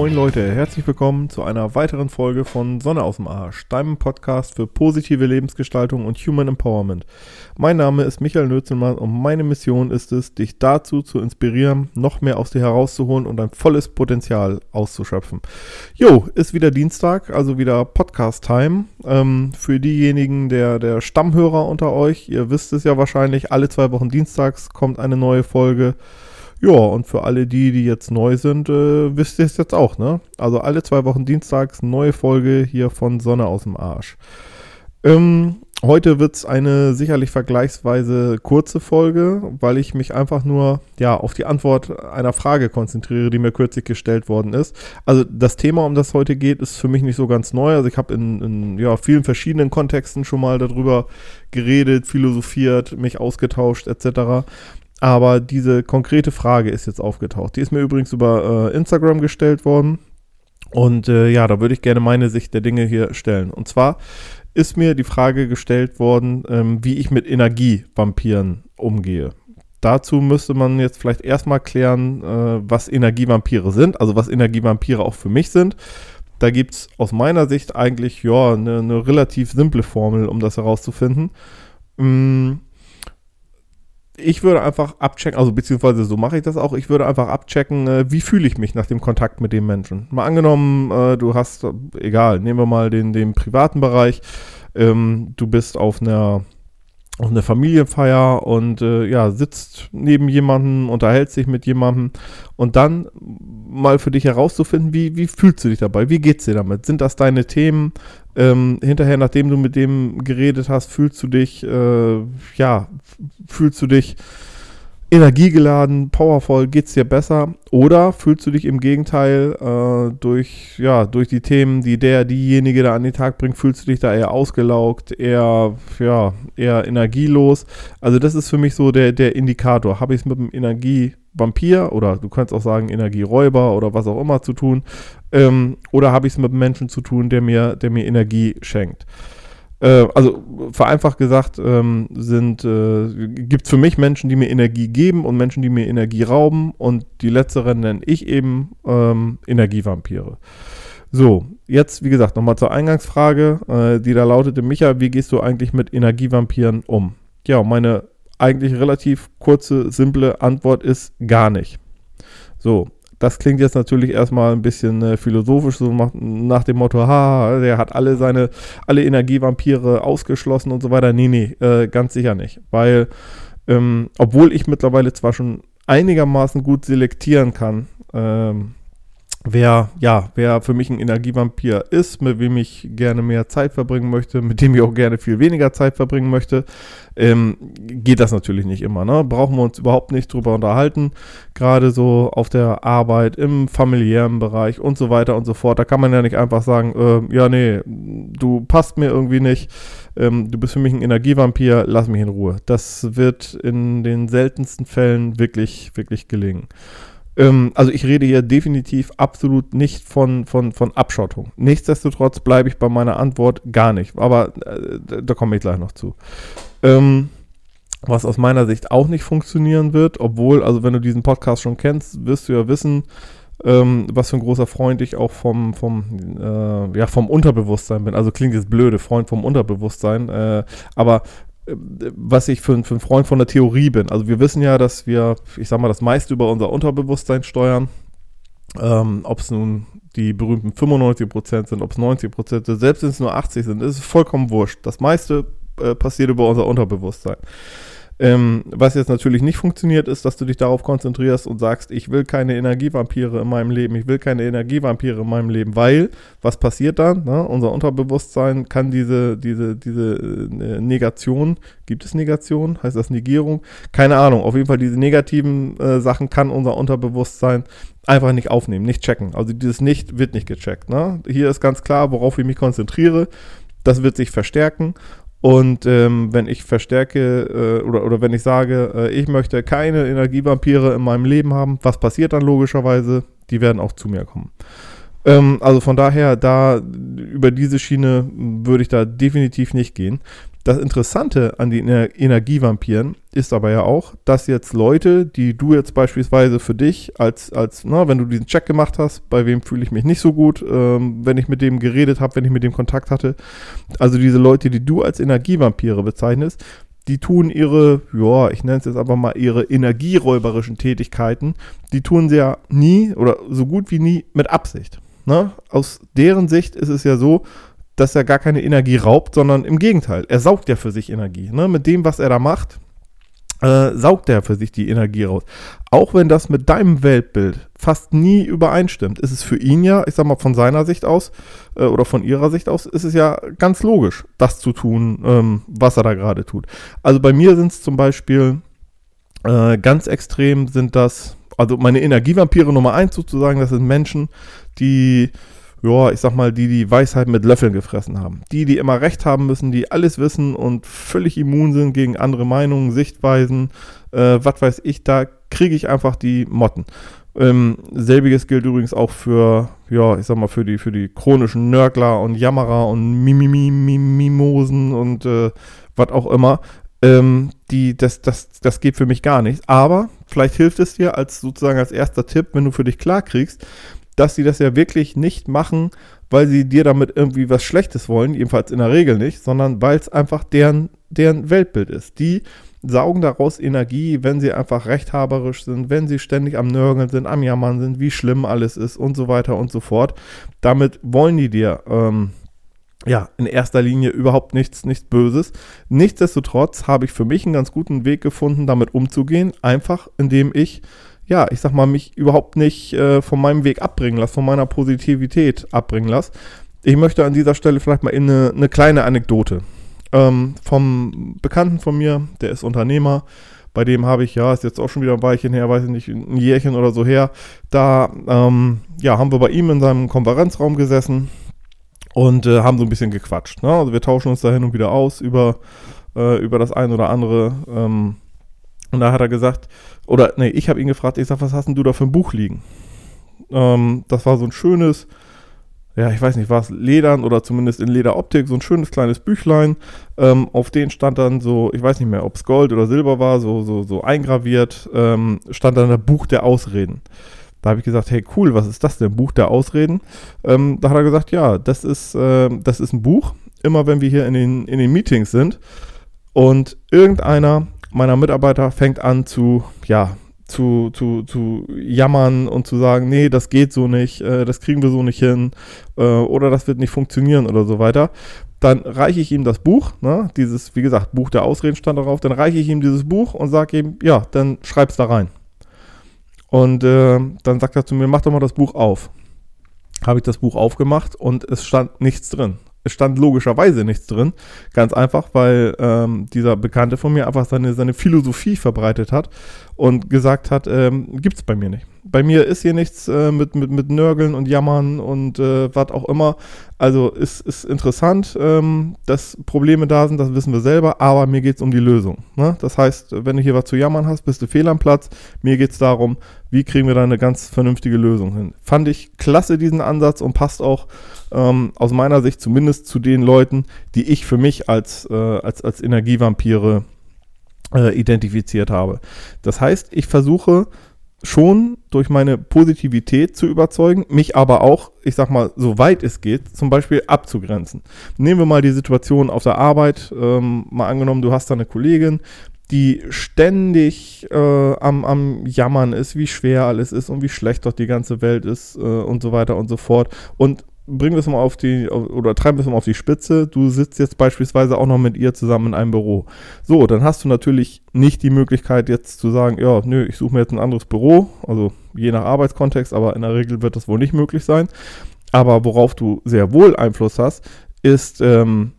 Moin Leute, herzlich willkommen zu einer weiteren Folge von Sonne aus dem Arsch, deinem Podcast für positive Lebensgestaltung und Human Empowerment. Mein Name ist Michael Nötzelmann und meine Mission ist es, dich dazu zu inspirieren, noch mehr aus dir herauszuholen und dein volles Potenzial auszuschöpfen. Jo, ist wieder Dienstag, also wieder Podcast-Time. Ähm, für diejenigen der, der Stammhörer unter euch, ihr wisst es ja wahrscheinlich, alle zwei Wochen dienstags kommt eine neue Folge. Ja, und für alle die, die jetzt neu sind, äh, wisst ihr es jetzt auch, ne? Also alle zwei Wochen dienstags neue Folge hier von Sonne aus dem Arsch. Ähm, heute wird es eine sicherlich vergleichsweise kurze Folge, weil ich mich einfach nur ja, auf die Antwort einer Frage konzentriere, die mir kürzlich gestellt worden ist. Also das Thema, um das heute geht, ist für mich nicht so ganz neu. Also ich habe in, in ja, vielen verschiedenen Kontexten schon mal darüber geredet, philosophiert, mich ausgetauscht etc. Aber diese konkrete Frage ist jetzt aufgetaucht. Die ist mir übrigens über äh, Instagram gestellt worden. Und äh, ja, da würde ich gerne meine Sicht der Dinge hier stellen. Und zwar ist mir die Frage gestellt worden, ähm, wie ich mit Energievampiren umgehe. Dazu müsste man jetzt vielleicht erstmal klären, äh, was Energievampire sind, also was Energievampire auch für mich sind. Da gibt es aus meiner Sicht eigentlich ja eine ne relativ simple Formel, um das herauszufinden. Ähm, ich würde einfach abchecken, also beziehungsweise so mache ich das auch, ich würde einfach abchecken, äh, wie fühle ich mich nach dem Kontakt mit dem Menschen. Mal angenommen, äh, du hast, egal, nehmen wir mal den, den privaten Bereich, ähm, du bist auf einer auf eine Familienfeier und äh, ja, sitzt neben jemandem, unterhält sich mit jemandem und dann mal für dich herauszufinden, wie, wie fühlst du dich dabei? Wie geht's dir damit? Sind das deine Themen? Ähm, hinterher, nachdem du mit dem geredet hast, fühlst du dich, äh, ja, fühlst du dich energiegeladen, powervoll, geht's dir besser? Oder fühlst du dich im Gegenteil äh, durch, ja, durch die Themen, die der, diejenige da an den Tag bringt, fühlst du dich da eher ausgelaugt, eher, ja, eher energielos? Also das ist für mich so der, der Indikator. Habe ich es mit dem Energievampir oder du kannst auch sagen Energieräuber oder was auch immer zu tun? Ähm, oder habe ich es mit einem Menschen zu tun, der mir, der mir Energie schenkt? Äh, also vereinfacht gesagt, ähm, sind, äh, gibt es für mich Menschen, die mir Energie geben und Menschen, die mir Energie rauben und die letzteren nenne ich eben ähm, Energievampire. So, jetzt wie gesagt nochmal zur Eingangsfrage, äh, die da lautete, Micha, wie gehst du eigentlich mit Energievampiren um? Ja, meine eigentlich relativ kurze, simple Antwort ist gar nicht. So, das klingt jetzt natürlich erstmal ein bisschen äh, philosophisch, so nach dem Motto, ha, der hat alle seine, alle Energievampire ausgeschlossen und so weiter. Nee, nee, äh, ganz sicher nicht. Weil, ähm, obwohl ich mittlerweile zwar schon einigermaßen gut selektieren kann, ähm, wer, ja, wer für mich ein Energievampir ist, mit wem ich gerne mehr Zeit verbringen möchte, mit dem ich auch gerne viel weniger Zeit verbringen möchte, ähm, geht das natürlich nicht immer. Ne? Brauchen wir uns überhaupt nicht drüber unterhalten. Gerade so auf der Arbeit, im familiären Bereich und so weiter und so fort. Da kann man ja nicht einfach sagen, äh, ja, nee, du passt mir irgendwie nicht. Ähm, du bist für mich ein Energievampir, lass mich in Ruhe. Das wird in den seltensten Fällen wirklich, wirklich gelingen. Ähm, also ich rede hier definitiv absolut nicht von, von, von Abschottung. Nichtsdestotrotz bleibe ich bei meiner Antwort gar nicht. Aber äh, da komme ich gleich noch zu. Ähm, was aus meiner Sicht auch nicht funktionieren wird, obwohl, also wenn du diesen Podcast schon kennst, wirst du ja wissen, ähm, was für ein großer Freund ich auch vom, vom, äh, ja, vom Unterbewusstsein bin. Also klingt jetzt blöde, Freund vom Unterbewusstsein. Äh, aber was ich für, für ein Freund von der Theorie bin. Also wir wissen ja, dass wir, ich sag mal, das meiste über unser Unterbewusstsein steuern. Ähm, ob es nun die berühmten 95% sind, ob es 90% sind, selbst wenn es nur 80 sind, ist vollkommen wurscht. Das meiste äh, passiert über unser Unterbewusstsein. Ähm, was jetzt natürlich nicht funktioniert, ist, dass du dich darauf konzentrierst und sagst, ich will keine Energievampire in meinem Leben, ich will keine Energievampire in meinem Leben, weil was passiert dann? Ne? Unser Unterbewusstsein kann diese, diese, diese äh, Negation, gibt es Negation? Heißt das Negierung? Keine Ahnung. Auf jeden Fall diese negativen äh, Sachen kann unser Unterbewusstsein einfach nicht aufnehmen, nicht checken. Also dieses Nicht wird nicht gecheckt. Ne? Hier ist ganz klar, worauf ich mich konzentriere. Das wird sich verstärken und ähm, wenn ich verstärke äh, oder, oder wenn ich sage, äh, ich möchte keine Energievampire in meinem Leben haben, was passiert dann logischerweise? Die werden auch zu mir kommen. Ähm, also von daher, da über diese Schiene würde ich da definitiv nicht gehen. Das Interessante an den Energievampiren ist aber ja auch, dass jetzt Leute, die du jetzt beispielsweise für dich als, als na, wenn du diesen Check gemacht hast, bei wem fühle ich mich nicht so gut, ähm, wenn ich mit dem geredet habe, wenn ich mit dem Kontakt hatte, also diese Leute, die du als Energievampire bezeichnest, die tun ihre, ja, ich nenne es jetzt aber mal ihre energieräuberischen Tätigkeiten, die tun sie ja nie oder so gut wie nie mit Absicht. Ne? Aus deren Sicht ist es ja so, dass er gar keine Energie raubt, sondern im Gegenteil. Er saugt ja für sich Energie. Ne? Mit dem, was er da macht, äh, saugt er für sich die Energie raus. Auch wenn das mit deinem Weltbild fast nie übereinstimmt, ist es für ihn ja, ich sag mal von seiner Sicht aus äh, oder von ihrer Sicht aus, ist es ja ganz logisch, das zu tun, ähm, was er da gerade tut. Also bei mir sind es zum Beispiel äh, ganz extrem sind das, also meine Energievampire Nummer eins sozusagen, das sind Menschen, die ja, ich sag mal, die die Weisheit mit Löffeln gefressen haben. Die, die immer recht haben müssen, die alles wissen und völlig immun sind gegen andere Meinungen, Sichtweisen, äh, was weiß ich, da kriege ich einfach die Motten. Ähm, selbiges gilt übrigens auch für, ja, ich sag mal, für die, für die chronischen Nörgler und Jammerer und Mimimosen und äh, was auch immer. Ähm, die, das, das, das geht für mich gar nicht. Aber vielleicht hilft es dir als sozusagen als erster Tipp, wenn du für dich klar kriegst, dass sie das ja wirklich nicht machen, weil sie dir damit irgendwie was Schlechtes wollen, jedenfalls in der Regel nicht, sondern weil es einfach deren, deren Weltbild ist. Die saugen daraus Energie, wenn sie einfach rechthaberisch sind, wenn sie ständig am Nörgeln sind, am Jammern sind, wie schlimm alles ist und so weiter und so fort. Damit wollen die dir ähm, ja, in erster Linie überhaupt nichts, nichts Böses. Nichtsdestotrotz habe ich für mich einen ganz guten Weg gefunden, damit umzugehen, einfach indem ich ja, ich sag mal, mich überhaupt nicht äh, von meinem Weg abbringen lasse, von meiner Positivität abbringen lasse. Ich möchte an dieser Stelle vielleicht mal in eine, eine kleine Anekdote. Ähm, vom Bekannten von mir, der ist Unternehmer, bei dem habe ich, ja, ist jetzt auch schon wieder ein Weilchen her, weiß ich nicht, ein Jährchen oder so her, da, ähm, ja, haben wir bei ihm in seinem Konferenzraum gesessen und äh, haben so ein bisschen gequatscht. Ne? Also wir tauschen uns da hin und wieder aus über, äh, über das ein oder andere. Ähm, und da hat er gesagt, oder nee, ich habe ihn gefragt, ich sag, was hast denn du da für ein Buch liegen? Ähm, das war so ein schönes, ja, ich weiß nicht, war es Ledern oder zumindest in Lederoptik, so ein schönes kleines Büchlein. Ähm, auf den stand dann so, ich weiß nicht mehr, ob es Gold oder Silber war, so, so, so eingraviert, ähm, stand dann das Buch der Ausreden. Da habe ich gesagt, hey cool, was ist das denn? Buch der Ausreden? Ähm, da hat er gesagt, ja, das ist, äh, das ist ein Buch. Immer wenn wir hier in den, in den Meetings sind und irgendeiner meiner Mitarbeiter fängt an zu, ja, zu, zu, zu jammern und zu sagen, nee, das geht so nicht, äh, das kriegen wir so nicht hin äh, oder das wird nicht funktionieren oder so weiter, dann reiche ich ihm das Buch, ne, dieses, wie gesagt, Buch der Ausreden stand darauf, dann reiche ich ihm dieses Buch und sage ihm, ja, dann schreib's da rein. Und äh, dann sagt er zu mir, mach doch mal das Buch auf. Habe ich das Buch aufgemacht und es stand nichts drin es stand logischerweise nichts drin. Ganz einfach, weil ähm, dieser Bekannte von mir einfach seine, seine Philosophie verbreitet hat und gesagt hat, ähm, gibt es bei mir nicht. Bei mir ist hier nichts äh, mit, mit, mit Nörgeln und Jammern und äh, was auch immer. Also ist, ist interessant, ähm, dass Probleme da sind, das wissen wir selber, aber mir geht es um die Lösung. Ne? Das heißt, wenn du hier was zu jammern hast, bist du fehl am Platz. Mir geht es darum, wie kriegen wir da eine ganz vernünftige Lösung hin. Fand ich klasse diesen Ansatz und passt auch ähm, aus meiner Sicht zumindest zu den Leuten, die ich für mich als, äh, als, als Energievampire äh, identifiziert habe. Das heißt, ich versuche schon durch meine Positivität zu überzeugen, mich aber auch, ich sag mal, soweit es geht, zum Beispiel abzugrenzen. Nehmen wir mal die Situation auf der Arbeit, ähm, mal angenommen, du hast da eine Kollegin, die ständig äh, am, am Jammern ist, wie schwer alles ist und wie schlecht doch die ganze Welt ist äh, und so weiter und so fort. Und bringen wir es mal auf die, oder treiben wir es mal auf die Spitze. Du sitzt jetzt beispielsweise auch noch mit ihr zusammen in einem Büro. So, dann hast du natürlich nicht die Möglichkeit jetzt zu sagen, ja, nö, ich suche mir jetzt ein anderes Büro. Also je nach Arbeitskontext, aber in der Regel wird das wohl nicht möglich sein. Aber worauf du sehr wohl Einfluss hast, ist, ähm,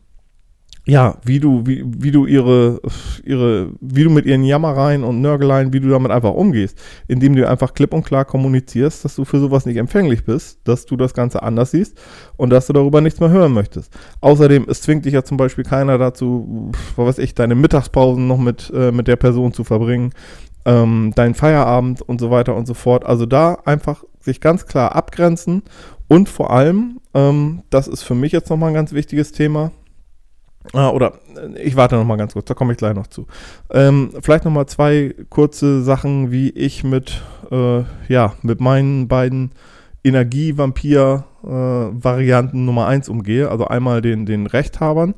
ja, wie du, wie, wie du ihre, ihre, wie du mit ihren Jammereien und Nörgeleien, wie du damit einfach umgehst, indem du einfach klipp und klar kommunizierst, dass du für sowas nicht empfänglich bist, dass du das Ganze anders siehst und dass du darüber nichts mehr hören möchtest. Außerdem, es zwingt dich ja zum Beispiel keiner dazu, was weiß ich, deine Mittagspausen noch mit, äh, mit der Person zu verbringen, ähm, deinen Feierabend und so weiter und so fort. Also da einfach sich ganz klar abgrenzen und vor allem, ähm, das ist für mich jetzt nochmal ein ganz wichtiges Thema, oder äh, ich warte noch mal ganz kurz, da komme ich gleich noch zu. Ähm, vielleicht noch mal zwei kurze Sachen, wie ich mit, äh, ja, mit meinen beiden Energievampir-Varianten äh, Nummer 1 umgehe. Also einmal den, den Rechthabern.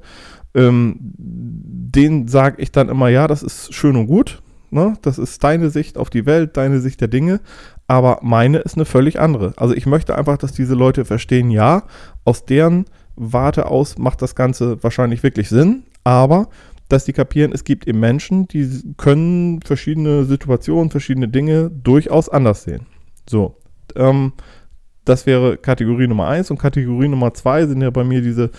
Ähm, den sage ich dann immer, ja, das ist schön und gut. Ne? Das ist deine Sicht auf die Welt, deine Sicht der Dinge. Aber meine ist eine völlig andere. Also ich möchte einfach, dass diese Leute verstehen, ja, aus deren Warte aus macht das Ganze wahrscheinlich wirklich Sinn, aber dass die kapieren, es gibt eben Menschen, die können verschiedene Situationen, verschiedene Dinge durchaus anders sehen. So, ähm, das wäre Kategorie Nummer 1 und Kategorie Nummer 2 sind ja bei mir diese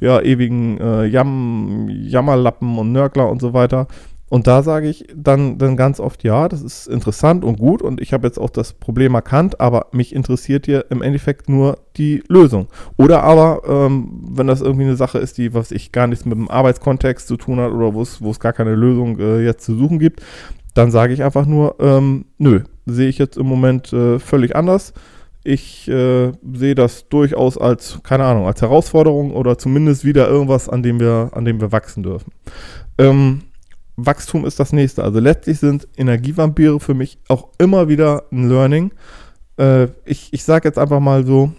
ja, ewigen äh, Jam Jammerlappen und Nörgler und so weiter. Und da sage ich dann, dann ganz oft, ja, das ist interessant und gut und ich habe jetzt auch das Problem erkannt, aber mich interessiert hier im Endeffekt nur die Lösung. Oder aber, ähm, wenn das irgendwie eine Sache ist, die, was ich gar nichts mit dem Arbeitskontext zu tun hat oder wo es gar keine Lösung äh, jetzt zu suchen gibt, dann sage ich einfach nur, ähm, nö, sehe ich jetzt im Moment äh, völlig anders. Ich äh, sehe das durchaus als, keine Ahnung, als Herausforderung oder zumindest wieder irgendwas, an dem wir, an dem wir wachsen dürfen. Ähm, Wachstum ist das nächste. Also letztlich sind Energievampire für mich auch immer wieder ein Learning. Äh, ich ich sage jetzt einfach mal so,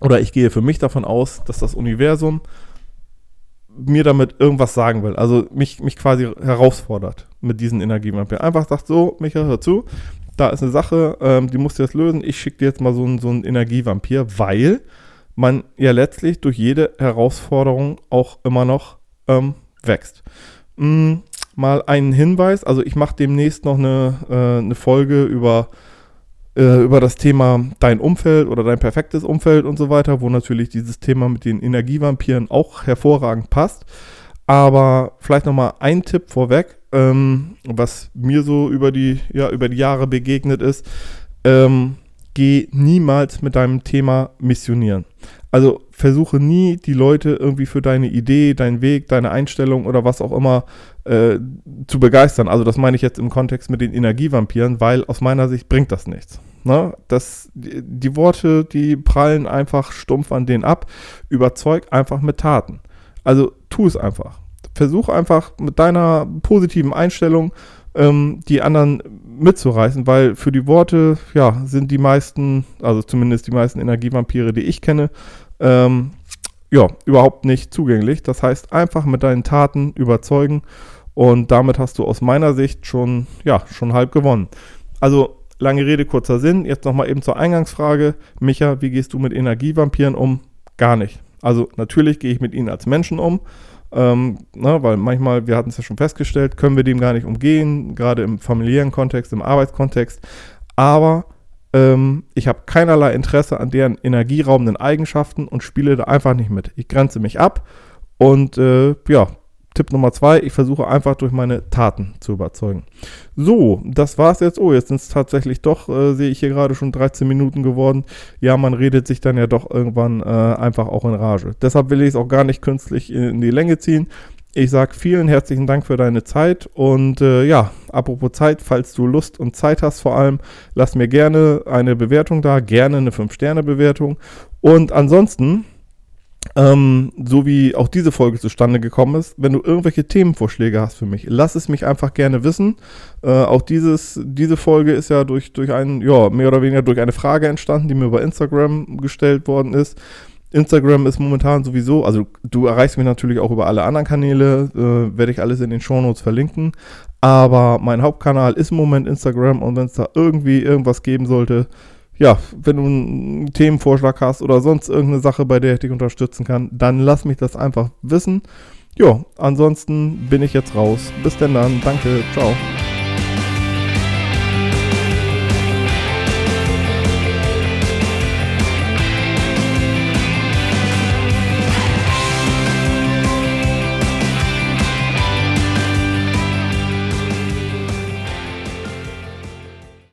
oder ich gehe für mich davon aus, dass das Universum mir damit irgendwas sagen will. Also mich, mich quasi herausfordert mit diesen Energievampiren. Einfach sagt so, Michael, hör zu, da ist eine Sache, ähm, die musst du jetzt lösen. Ich schicke dir jetzt mal so einen, so Energievampir, weil man ja letztlich durch jede Herausforderung auch immer noch ähm, wächst. Mm, mal einen Hinweis. Also ich mache demnächst noch eine, äh, eine Folge über, äh, über das Thema dein Umfeld oder dein perfektes Umfeld und so weiter, wo natürlich dieses Thema mit den Energievampiren auch hervorragend passt. Aber vielleicht nochmal ein Tipp vorweg, ähm, was mir so über die, ja, über die Jahre begegnet ist. Ähm, geh niemals mit deinem Thema missionieren. Also versuche nie, die Leute irgendwie für deine Idee, deinen Weg, deine Einstellung oder was auch immer äh, zu begeistern. Also das meine ich jetzt im Kontext mit den Energievampiren, weil aus meiner Sicht bringt das nichts. Ne? Das, die, die Worte, die prallen einfach stumpf an denen ab. Überzeug einfach mit Taten. Also tu es einfach. Versuch einfach mit deiner positiven Einstellung ähm, die anderen mitzureißen, weil für die Worte, ja, sind die meisten, also zumindest die meisten Energievampire, die ich kenne, ähm, ja, überhaupt nicht zugänglich. Das heißt, einfach mit deinen Taten überzeugen und damit hast du aus meiner Sicht schon, ja, schon halb gewonnen. Also, lange Rede, kurzer Sinn. Jetzt nochmal eben zur Eingangsfrage. Micha, wie gehst du mit Energievampiren um? Gar nicht. Also, natürlich gehe ich mit ihnen als Menschen um. Ähm, na, ne, weil manchmal, wir hatten es ja schon festgestellt, können wir dem gar nicht umgehen, gerade im familiären Kontext, im Arbeitskontext. Aber ähm, ich habe keinerlei Interesse an deren energieraubenden Eigenschaften und spiele da einfach nicht mit. Ich grenze mich ab und äh, ja, Tipp Nummer zwei, ich versuche einfach durch meine Taten zu überzeugen. So, das war's jetzt. Oh, jetzt sind es tatsächlich doch, äh, sehe ich hier gerade schon 13 Minuten geworden. Ja, man redet sich dann ja doch irgendwann äh, einfach auch in Rage. Deshalb will ich es auch gar nicht künstlich in, in die Länge ziehen. Ich sage vielen herzlichen Dank für deine Zeit und äh, ja, apropos Zeit, falls du Lust und Zeit hast vor allem, lass mir gerne eine Bewertung da, gerne eine 5-Sterne-Bewertung und ansonsten, ähm, so wie auch diese Folge zustande gekommen ist, wenn du irgendwelche Themenvorschläge hast für mich, lass es mich einfach gerne wissen. Äh, auch dieses, diese Folge ist ja durch, durch einen, ja, mehr oder weniger durch eine Frage entstanden, die mir über Instagram gestellt worden ist. Instagram ist momentan sowieso, also du erreichst mich natürlich auch über alle anderen Kanäle, äh, werde ich alles in den Shownotes verlinken. Aber mein Hauptkanal ist im Moment Instagram und wenn es da irgendwie irgendwas geben sollte, ja, wenn du einen Themenvorschlag hast oder sonst irgendeine Sache, bei der ich dich unterstützen kann, dann lass mich das einfach wissen. Ja, ansonsten bin ich jetzt raus. Bis denn dann. Danke. Ciao.